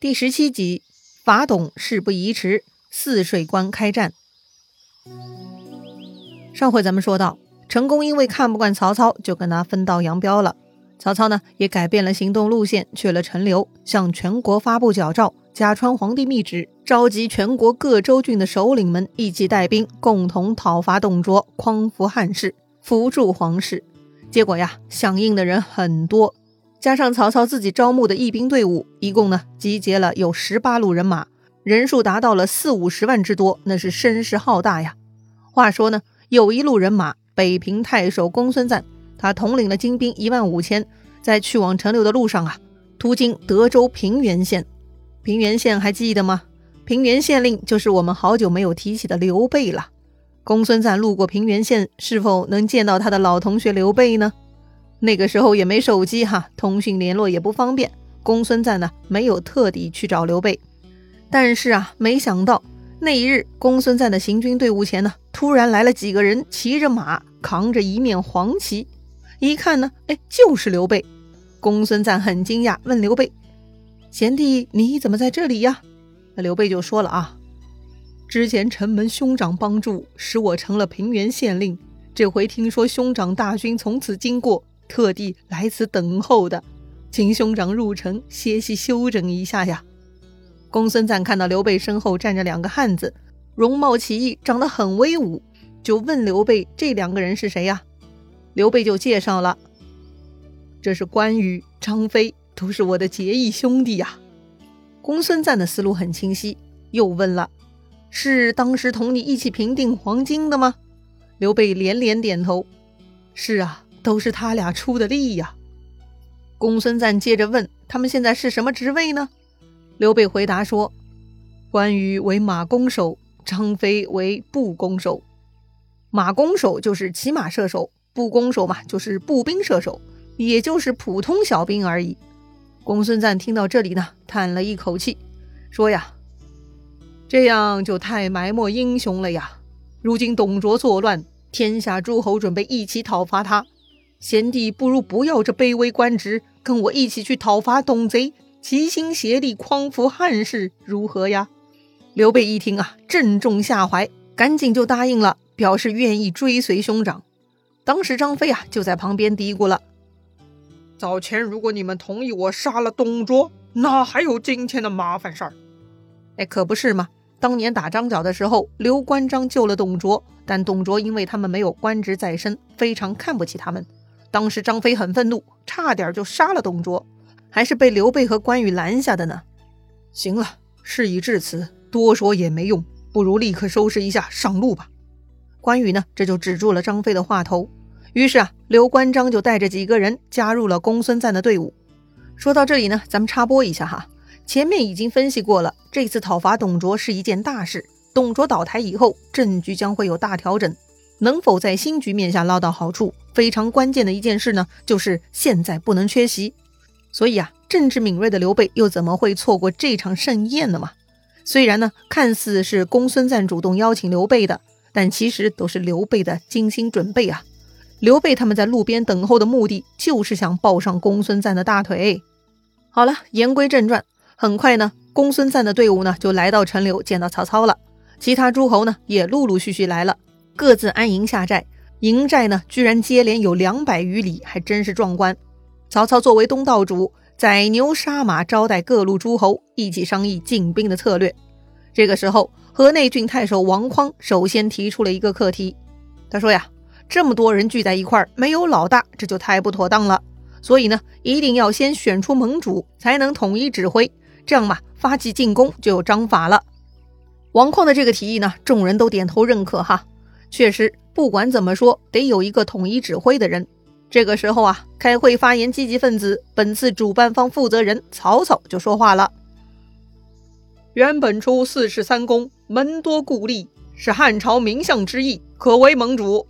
第十七集，法董事不宜迟，泗水关开战。上回咱们说到，成功因为看不惯曹操，就跟他分道扬镳了。曹操呢，也改变了行动路线，去了陈留，向全国发布矫诏，假传皇帝密旨，召集全国各州郡的首领们一起带兵，共同讨伐董卓，匡扶汉室，扶助皇室。结果呀，响应的人很多。加上曹操自己招募的义兵队伍，一共呢集结了有十八路人马，人数达到了四五十万之多，那是声势浩大呀。话说呢，有一路人马，北平太守公孙瓒，他统领了精兵一万五千，在去往陈留的路上啊，途经德州平原县。平原县还记得吗？平原县令就是我们好久没有提起的刘备了。公孙瓒路过平原县，是否能见到他的老同学刘备呢？那个时候也没手机哈，通讯联络也不方便。公孙瓒呢，没有特地去找刘备。但是啊，没想到那一日，公孙瓒的行军队伍前呢，突然来了几个人，骑着马，扛着一面黄旗。一看呢，哎，就是刘备。公孙瓒很惊讶，问刘备：“贤弟，你怎么在这里呀？”那刘备就说了啊：“之前城门兄长帮助，使我成了平原县令。这回听说兄长大军从此经过。”特地来此等候的，请兄长入城歇息休整一下呀。公孙瓒看到刘备身后站着两个汉子，容貌奇异，长得很威武，就问刘备：“这两个人是谁呀？”刘备就介绍了：“这是关羽、张飞，都是我的结义兄弟呀。”公孙瓒的思路很清晰，又问了：“是当时同你一起平定黄巾的吗？”刘备连连点头：“是啊。”都是他俩出的力呀。公孙瓒接着问：“他们现在是什么职位呢？”刘备回答说：“关羽为马弓手，张飞为步弓手。马弓手就是骑马射手，步弓手嘛就是步兵射手，也就是普通小兵而已。”公孙瓒听到这里呢，叹了一口气，说：“呀，这样就太埋没英雄了呀！如今董卓作乱，天下诸侯准备一起讨伐他。”贤弟不如不要这卑微官职，跟我一起去讨伐董贼，齐心协力匡扶汉室，如何呀？刘备一听啊，正中下怀，赶紧就答应了，表示愿意追随兄长。当时张飞啊，就在旁边嘀咕了：“早前如果你们同意我杀了董卓，哪还有今天的麻烦事儿？哎，可不是嘛！当年打张角的时候，刘关张救了董卓，但董卓因为他们没有官职在身，非常看不起他们。”当时张飞很愤怒，差点就杀了董卓，还是被刘备和关羽拦下的呢。行了，事已至此，多说也没用，不如立刻收拾一下，上路吧。关羽呢，这就止住了张飞的话头。于是啊，刘关张就带着几个人加入了公孙瓒的队伍。说到这里呢，咱们插播一下哈，前面已经分析过了，这次讨伐董卓是一件大事，董卓倒台以后，政局将会有大调整。能否在新局面下捞到好处，非常关键的一件事呢，就是现在不能缺席。所以啊，政治敏锐的刘备又怎么会错过这场盛宴呢嘛？虽然呢，看似是公孙瓒主动邀请刘备的，但其实都是刘备的精心准备啊。刘备他们在路边等候的目的，就是想抱上公孙瓒的大腿。好了，言归正传，很快呢，公孙瓒的队伍呢就来到陈留，见到曹操了。其他诸侯呢也陆陆续续来了。各自安营下寨，营寨呢居然接连有两百余里，还真是壮观。曹操作为东道主，宰牛杀马招待各路诸侯，一起商议进兵的策略。这个时候，河内郡太守王匡首先提出了一个课题。他说呀，这么多人聚在一块儿，没有老大，这就太不妥当了。所以呢，一定要先选出盟主，才能统一指挥。这样嘛，发起进攻就有章法了。王匡的这个提议呢，众人都点头认可哈。确实，不管怎么说，得有一个统一指挥的人。这个时候啊，开会发言积极分子，本次主办方负责人曹操就说话了：“原本出四世三公，门多故吏，是汉朝名相之意，可为盟主。”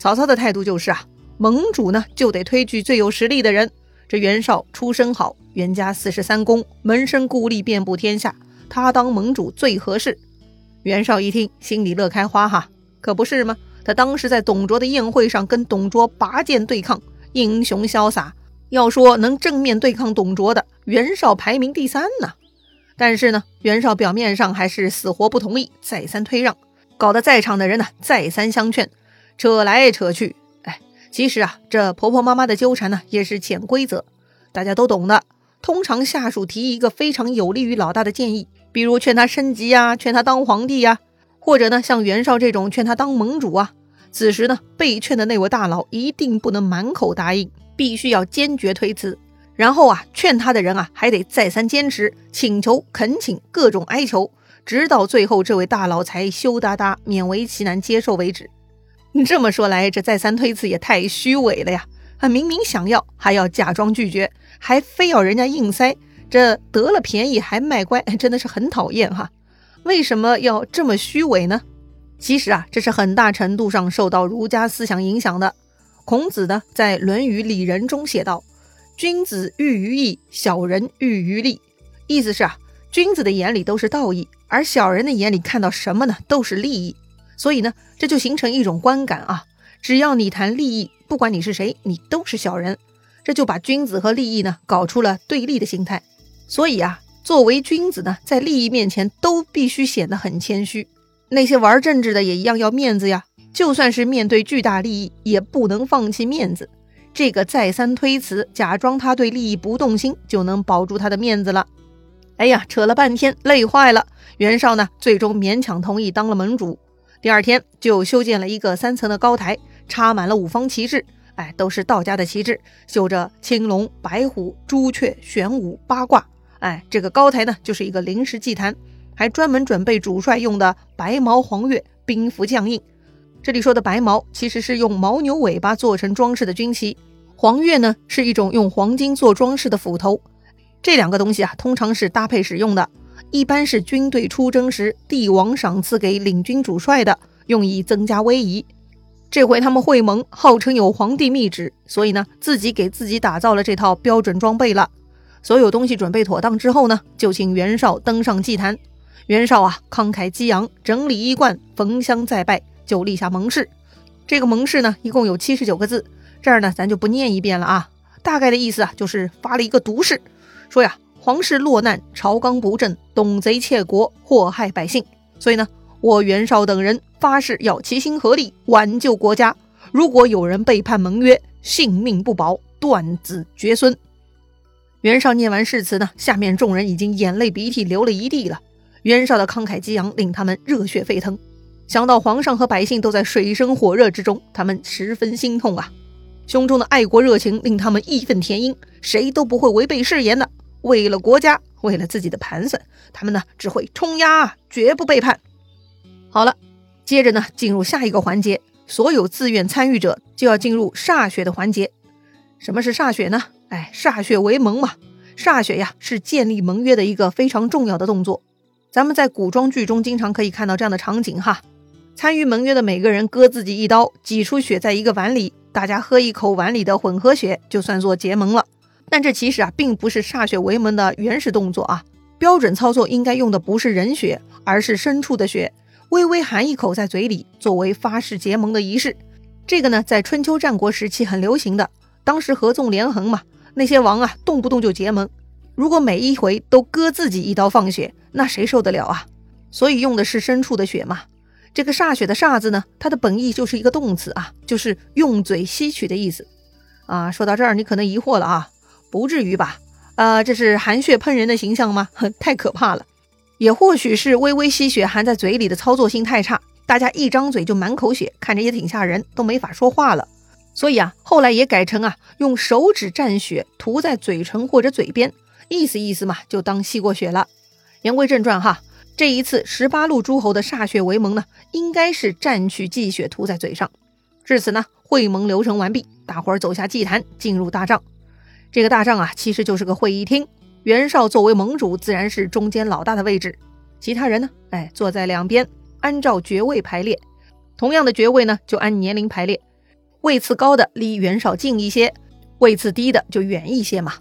曹操的态度就是啊，盟主呢就得推举最有实力的人。这袁绍出身好，袁家四世三公，门生故吏遍布天下，他当盟主最合适。袁绍一听，心里乐开花哈。可不是吗？他当时在董卓的宴会上跟董卓拔剑对抗，英雄潇洒。要说能正面对抗董卓的，袁绍排名第三呢。但是呢，袁绍表面上还是死活不同意，再三推让，搞得在场的人呢再三相劝，扯来扯去。哎，其实啊，这婆婆妈妈的纠缠呢也是潜规则，大家都懂的。通常下属提一个非常有利于老大的建议，比如劝他升级呀，劝他当皇帝呀，或者呢像袁绍这种劝他当盟主啊。此时呢，被劝的那位大佬一定不能满口答应，必须要坚决推辞。然后啊，劝他的人啊，还得再三坚持、请求、恳请、各种哀求，直到最后这位大佬才羞答答、勉为其难接受为止。这么说来，这再三推辞也太虚伪了呀！他明明想要，还要假装拒绝，还非要人家硬塞，这得了便宜还卖乖，真的是很讨厌哈！为什么要这么虚伪呢？其实啊，这是很大程度上受到儒家思想影响的。孔子呢，在《论语里仁》中写道。君子喻于义，小人喻于利。意思是啊，君子的眼里都是道义，而小人的眼里看到什么呢？都是利益。所以呢，这就形成一种观感啊，只要你谈利益，不管你是谁，你都是小人。这就把君子和利益呢搞出了对立的心态。所以啊，作为君子呢，在利益面前都必须显得很谦虚。那些玩政治的也一样要面子呀，就算是面对巨大利益，也不能放弃面子。这个再三推辞，假装他对利益不动心，就能保住他的面子了。哎呀，扯了半天，累坏了。袁绍呢，最终勉强同意当了盟主。第二天就修建了一个三层的高台，插满了五方旗帜，哎，都是道家的旗帜，绣着青龙、白虎、朱雀、玄武、八卦。哎，这个高台呢，就是一个临时祭坛，还专门准备主帅用的白毛黄钺，兵符将印。这里说的白毛其实是用牦牛尾巴做成装饰的军旗，黄钺呢是一种用黄金做装饰的斧头。这两个东西啊，通常是搭配使用的，一般是军队出征时帝王赏赐给领军主帅的，用以增加威仪。这回他们会盟号称有皇帝密旨，所以呢自己给自己打造了这套标准装备了。所有东西准备妥当之后呢，就请袁绍登上祭坛。袁绍啊慷慨激昂，整理衣冠，焚香再拜。就立下盟誓，这个盟誓呢，一共有七十九个字，这儿呢咱就不念一遍了啊。大概的意思啊，就是发了一个毒誓，说呀，皇室落难，朝纲不正，董贼窃国，祸害百姓，所以呢，我袁绍等人发誓要齐心合力挽救国家。如果有人背叛盟约，性命不保，断子绝孙。袁绍念完誓词呢，下面众人已经眼泪鼻涕流了一地了。袁绍的慷慨激昂令他们热血沸腾。想到皇上和百姓都在水深火热之中，他们十分心痛啊！胸中的爱国热情令他们义愤填膺，谁都不会违背誓言的。为了国家，为了自己的盘算，他们呢只会冲压，绝不背叛。好了，接着呢进入下一个环节，所有自愿参与者就要进入歃血的环节。什么是歃血呢？哎，歃血为盟嘛。歃血呀，是建立盟约的一个非常重要的动作。咱们在古装剧中经常可以看到这样的场景哈。参与盟约的每个人割自己一刀，挤出血在一个碗里，大家喝一口碗里的混合血，就算作结盟了。但这其实啊，并不是歃血为盟的原始动作啊。标准操作应该用的不是人血，而是牲畜的血，微微含一口在嘴里，作为发誓结盟的仪式。这个呢，在春秋战国时期很流行的，当时合纵连横嘛，那些王啊，动不动就结盟。如果每一回都割自己一刀放血，那谁受得了啊？所以用的是牲畜的血嘛。这个歃血的歃字呢，它的本意就是一个动词啊，就是用嘴吸取的意思啊。说到这儿，你可能疑惑了啊，不至于吧？呃，这是含血喷人的形象吗？太可怕了。也或许是微微吸血含在嘴里的操作性太差，大家一张嘴就满口血，看着也挺吓人，都没法说话了。所以啊，后来也改成啊，用手指蘸血涂在嘴唇或者嘴边，意思意思嘛，就当吸过血了。言归正传哈。这一次十八路诸侯的歃血为盟呢，应该是蘸取祭血涂在嘴上。至此呢，会盟流程完毕，大伙儿走下祭坛，进入大帐。这个大帐啊，其实就是个会议厅。袁绍作为盟主，自然是中间老大的位置。其他人呢，哎，坐在两边，按照爵位排列。同样的爵位呢，就按年龄排列。位次高的离袁绍近一些，位次低的就远一些嘛。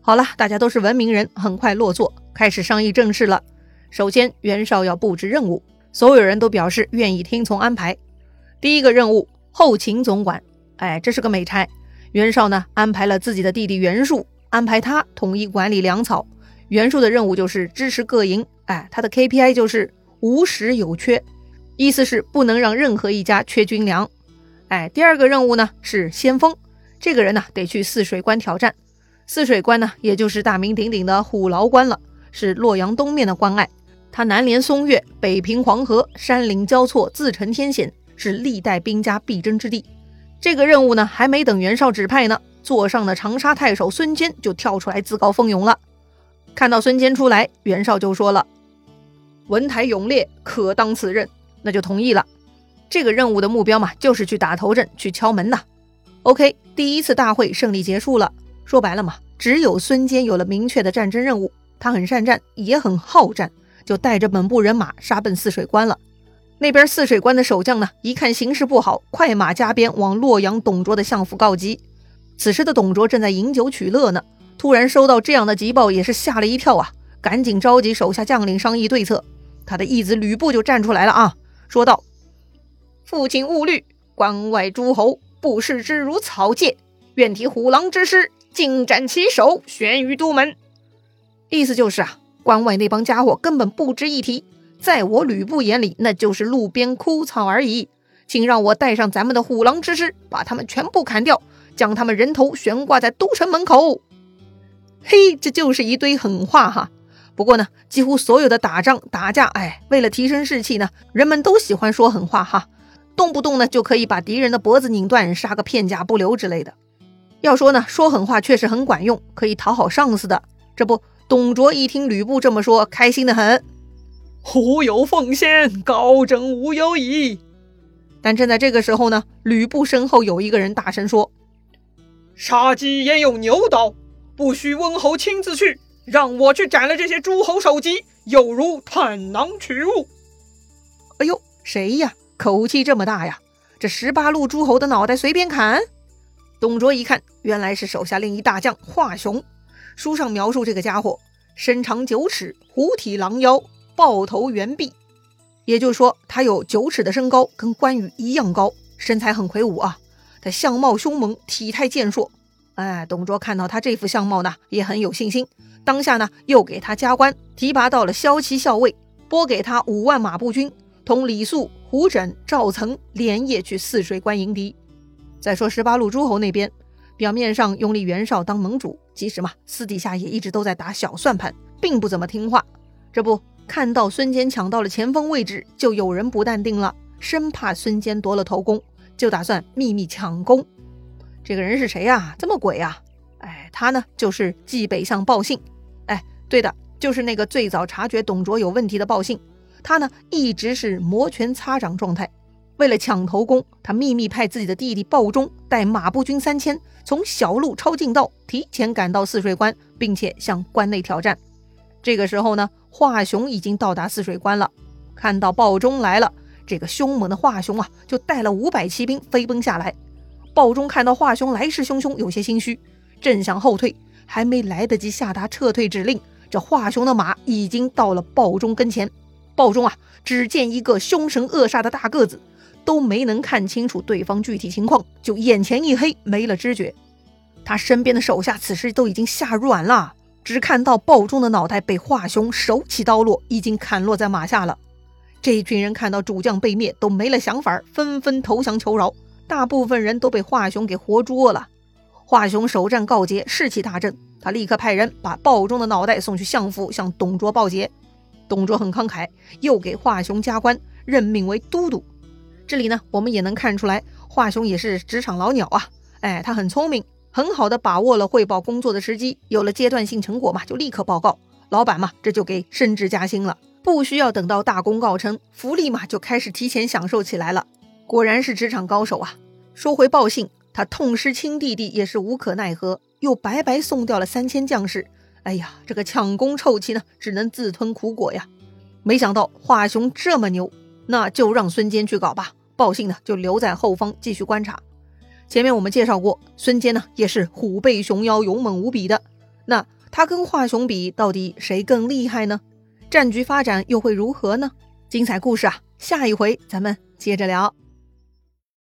好了，大家都是文明人，很快落座，开始商议正事了。首先，袁绍要布置任务，所有人都表示愿意听从安排。第一个任务，后勤总管。哎，这是个美差。袁绍呢，安排了自己的弟弟袁术，安排他统一管理粮草。袁术的任务就是支持各营，哎，他的 KPI 就是无时有缺，意思是不能让任何一家缺军粮。哎，第二个任务呢是先锋，这个人呢得去泗水关挑战。泗水关呢，也就是大名鼎鼎的虎牢关了，是洛阳东面的关隘。它南连松岳，北平黄河，山岭交错，自成天险，是历代兵家必争之地。这个任务呢，还没等袁绍指派呢，座上的长沙太守孙坚就跳出来自告奋勇了。看到孙坚出来，袁绍就说了：“文台勇烈，可当此任。”那就同意了。这个任务的目标嘛，就是去打头阵，去敲门呐。OK，第一次大会胜利结束了。说白了嘛，只有孙坚有了明确的战争任务，他很善战，也很好战，就带着本部人马杀奔泗水关了。那边泗水关的守将呢，一看形势不好，快马加鞭往洛阳董卓的相府告急。此时的董卓正在饮酒取乐呢，突然收到这样的急报，也是吓了一跳啊，赶紧召集手下将领商议对策。他的义子吕布就站出来了啊，说道：“父亲勿虑，关外诸侯不视之如草芥，愿提虎狼之师。”尽斩其首，悬于都门。意思就是啊，关外那帮家伙根本不值一提，在我吕布眼里，那就是路边枯草而已。请让我带上咱们的虎狼之师，把他们全部砍掉，将他们人头悬挂在都城门口。嘿，这就是一堆狠话哈。不过呢，几乎所有的打仗打架，哎，为了提升士气呢，人们都喜欢说狠话哈，动不动呢就可以把敌人的脖子拧断，杀个片甲不留之类的。要说呢，说狠话确实很管用，可以讨好上司的。这不，董卓一听吕布这么说，开心的很。虎有奉先，高枕无忧矣。但正在这个时候呢，吕布身后有一个人大声说：“杀鸡焉用牛刀？不许温侯亲自去，让我去斩了这些诸侯首级，有如探囊取物。”哎呦，谁呀？口气这么大呀？这十八路诸侯的脑袋随便砍？董卓一看，原来是手下另一大将华雄。书上描述这个家伙身长九尺，虎体狼腰，豹头猿臂，也就是说他有九尺的身高，跟关羽一样高，身材很魁梧啊。他相貌凶猛，体态健硕。哎，董卓看到他这副相貌呢，也很有信心。当下呢，又给他加官，提拔到了骁骑校尉，拨给他五万马步军，同李肃、胡轸、赵岑连夜去泗水关迎敌。再说十八路诸侯那边，表面上拥立袁绍当盟主，其实嘛，私底下也一直都在打小算盘，并不怎么听话。这不看到孙坚抢到了前锋位置，就有人不淡定了，生怕孙坚夺了头功，就打算秘密抢功。这个人是谁呀？这么鬼啊？哎，他呢就是冀北相鲍信。哎，对的，就是那个最早察觉董卓有问题的鲍信。他呢一直是摩拳擦掌状态。为了抢头功，他秘密派自己的弟弟鲍忠带马步军三千，从小路抄近道，提前赶到泗水关，并且向关内挑战。这个时候呢，华雄已经到达泗水关了。看到鲍忠来了，这个凶猛的华雄啊，就带了五百骑兵飞奔下来。鲍忠看到华雄来势汹汹，有些心虚，正想后退，还没来得及下达撤退指令，这华雄的马已经到了鲍忠跟前。鲍忠啊，只见一个凶神恶煞的大个子。都没能看清楚对方具体情况，就眼前一黑，没了知觉。他身边的手下此时都已经吓软了，只看到鲍忠的脑袋被华雄手起刀落，已经砍落在马下了。这群人看到主将被灭，都没了想法，纷纷投降求饶。大部分人都被华雄给活捉了。华雄首战告捷，士气大振，他立刻派人把鲍忠的脑袋送去相府，向董卓报捷。董卓很慷慨，又给华雄加官，任命为都督。这里呢，我们也能看出来，华雄也是职场老鸟啊。哎，他很聪明，很好的把握了汇报工作的时机，有了阶段性成果嘛，就立刻报告老板嘛，这就给升职加薪了，不需要等到大功告成，福利嘛就开始提前享受起来了。果然是职场高手啊。说回报信，他痛失亲弟弟也是无可奈何，又白白送掉了三千将士。哎呀，这个抢功臭气呢，只能自吞苦果呀。没想到华雄这么牛。那就让孙坚去搞吧，鲍信呢就留在后方继续观察。前面我们介绍过，孙坚呢也是虎背熊腰、勇猛无比的。那他跟华雄比，到底谁更厉害呢？战局发展又会如何呢？精彩故事啊，下一回咱们接着聊。